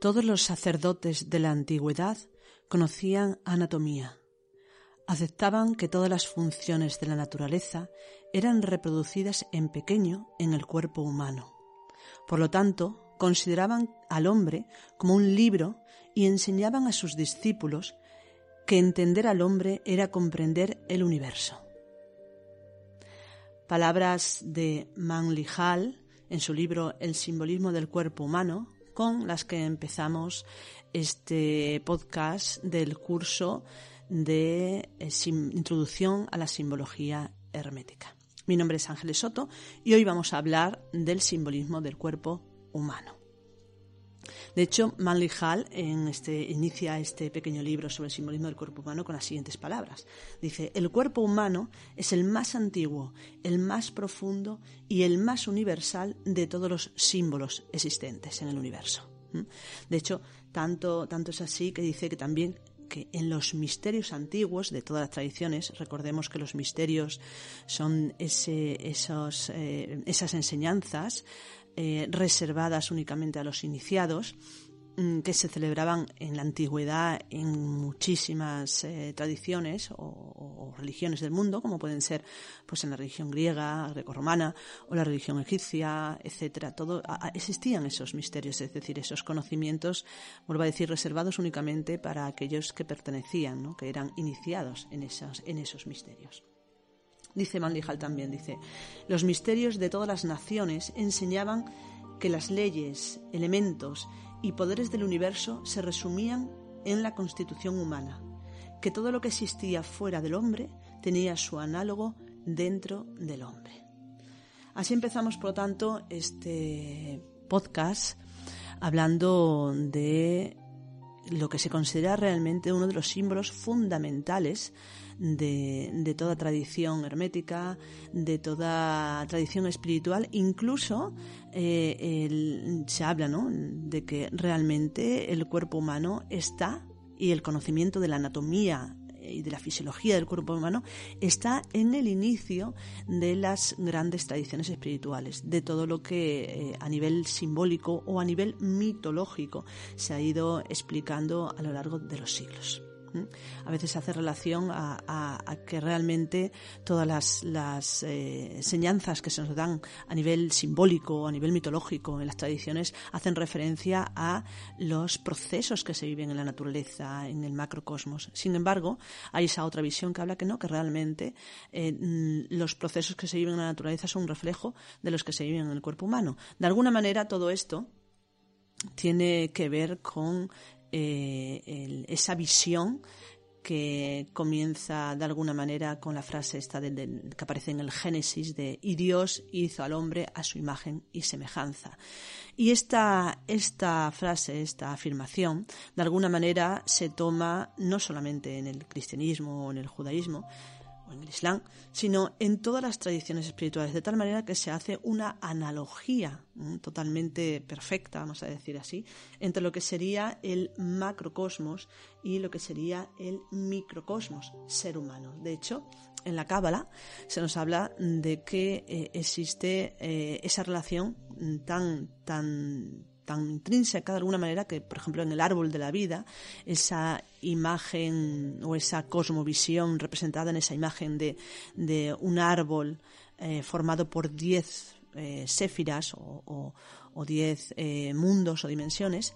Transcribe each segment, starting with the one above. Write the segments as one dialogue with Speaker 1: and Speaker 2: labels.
Speaker 1: Todos los sacerdotes de la antigüedad conocían anatomía. Aceptaban que todas las funciones de la naturaleza eran reproducidas en pequeño en el cuerpo humano. Por lo tanto, consideraban al hombre como un libro y enseñaban a sus discípulos que entender al hombre era comprender el universo. Palabras de Manly Hall en su libro El simbolismo del cuerpo humano, con las que empezamos este podcast del curso de eh, introducción a la simbología hermética. Mi nombre es Ángeles Soto y hoy vamos a hablar del simbolismo del cuerpo humano. De hecho, Manly Hall en este, inicia este pequeño libro sobre el simbolismo del cuerpo humano con las siguientes palabras. Dice, el cuerpo humano es el más antiguo, el más profundo y el más universal de todos los símbolos existentes en el universo. ¿Mm? De hecho, tanto, tanto es así que dice que también que en los misterios antiguos de todas las tradiciones, recordemos que los misterios son esos, eh, esas enseñanzas eh, reservadas únicamente a los iniciados, mm, que se celebraban en la antigüedad en muchísimas eh, tradiciones o, religiones del mundo, como pueden ser pues en la religión griega, grecorromana o la religión egipcia, etcétera. Todo existían esos misterios, es decir, esos conocimientos, vuelvo a decir, reservados únicamente para aquellos que pertenecían, ¿no? que eran iniciados en esos, en esos misterios. Dice Mandijal también, dice, los misterios de todas las naciones enseñaban que las leyes, elementos y poderes del universo se resumían en la constitución humana, que todo lo que existía fuera del hombre tenía su análogo dentro del hombre. Así empezamos, por lo tanto, este podcast hablando de lo que se considera realmente uno de los símbolos fundamentales de, toda tradición hermética, de toda tradición espiritual, incluso eh, se habla ¿no? de que realmente el cuerpo humano está y el conocimiento de la anatomía y de la fisiología del cuerpo humano está en el inicio de las grandes tradiciones espirituales, de todo lo que eh, a nivel simbólico o a nivel mitológico se ha ido explicando a lo largo de los siglos. A veces hace relación a, que realmente todas las, eh, enseñanzas que se nos dan a nivel simbólico, a nivel mitológico en las tradiciones, hacen referencia a los procesos que se viven en la naturaleza, en el macrocosmos. Sin embargo, hay esa otra visión que habla que no, que realmente eh, mm, los procesos que se viven en la naturaleza son un reflejo de los que se viven en el cuerpo humano. De alguna manera, todo esto tiene que ver con eh, esa visión que comienza de alguna manera con la frase esta que aparece en el Génesis de y Dios hizo al hombre a su imagen y semejanza. Y esta, esta frase, esta afirmación, de alguna manera se toma no solamente en el cristianismo o en el judaísmo, en el Islam, sino en todas las tradiciones espirituales, de tal manera que se hace una analogía totalmente perfecta, vamos a decir así, entre lo que sería el macrocosmos y lo que sería el microcosmos, ser humano. De hecho, en la Cábala se nos habla de que eh, existe eh, esa relación tan, tan, tan intrínseca de alguna manera que, por ejemplo, en el árbol de la vida, esa imagen o esa cosmovisión representada en esa imagen de, de un árbol eh, formado por diez eh, o, diez eh, mundos o dimensiones,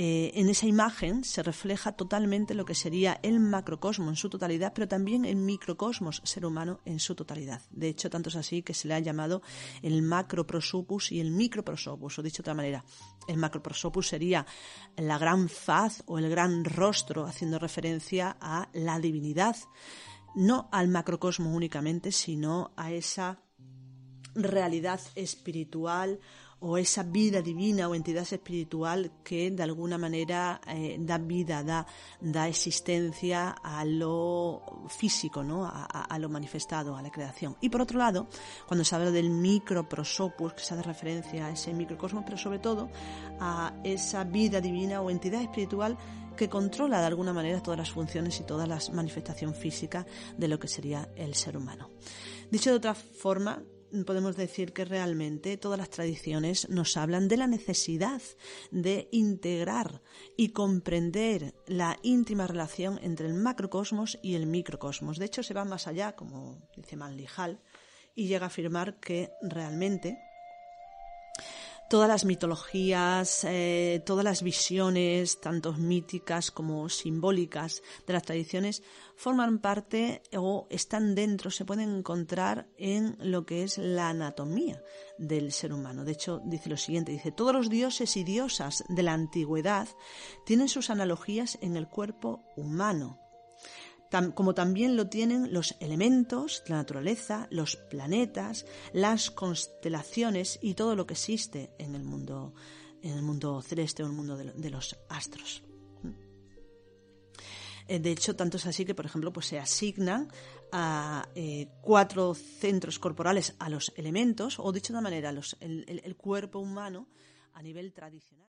Speaker 1: eh, en esa imagen se refleja totalmente lo que sería el macrocosmos en su totalidad, pero también el microcosmos ser humano en su totalidad. De hecho, tanto es así que se le ha llamado el macroprosopus y el microprosopus, o dicho de otra manera, el macroprosopus sería la gran faz o el gran rostro, haciendo referencia a la divinidad, no al macrocosmos únicamente, sino a esa realidad espiritual o esa vida divina o entidad espiritual que de alguna manera eh, da vida, da, da existencia a lo físico, ¿no? A, lo manifestado, a la creación. Y por otro lado, cuando se habla del microprosopus, que se hace referencia a ese microcosmos, pero sobre todo a esa vida divina o entidad espiritual que controla de alguna manera todas las funciones y todas las manifestaciones físicas de lo que sería el ser humano. Dicho de otra forma, podemos decir que realmente todas las tradiciones nos hablan de la necesidad de integrar y comprender la íntima relación entre el macrocosmos y el microcosmos. De hecho, se va más allá, como dice Manlijal, y llega a afirmar que realmente todas las mitologías, eh, todas las visiones, tanto míticas como simbólicas de las tradiciones, forman parte o están dentro, se pueden encontrar en lo que es la anatomía del ser humano. De hecho, dice lo siguiente, dice, todos los dioses y diosas de la antigüedad tienen sus analogías en el cuerpo humano como también lo tienen los elementos la naturaleza, los planetas, las constelaciones y todo lo que existe en el mundo, en el mundo celeste o en el mundo de, los astros. Eh, de hecho, tanto es así que, por ejemplo, pues se asignan a eh, cuatro centros corporales a los elementos, o dicho de una manera, el cuerpo humano a nivel tradicional.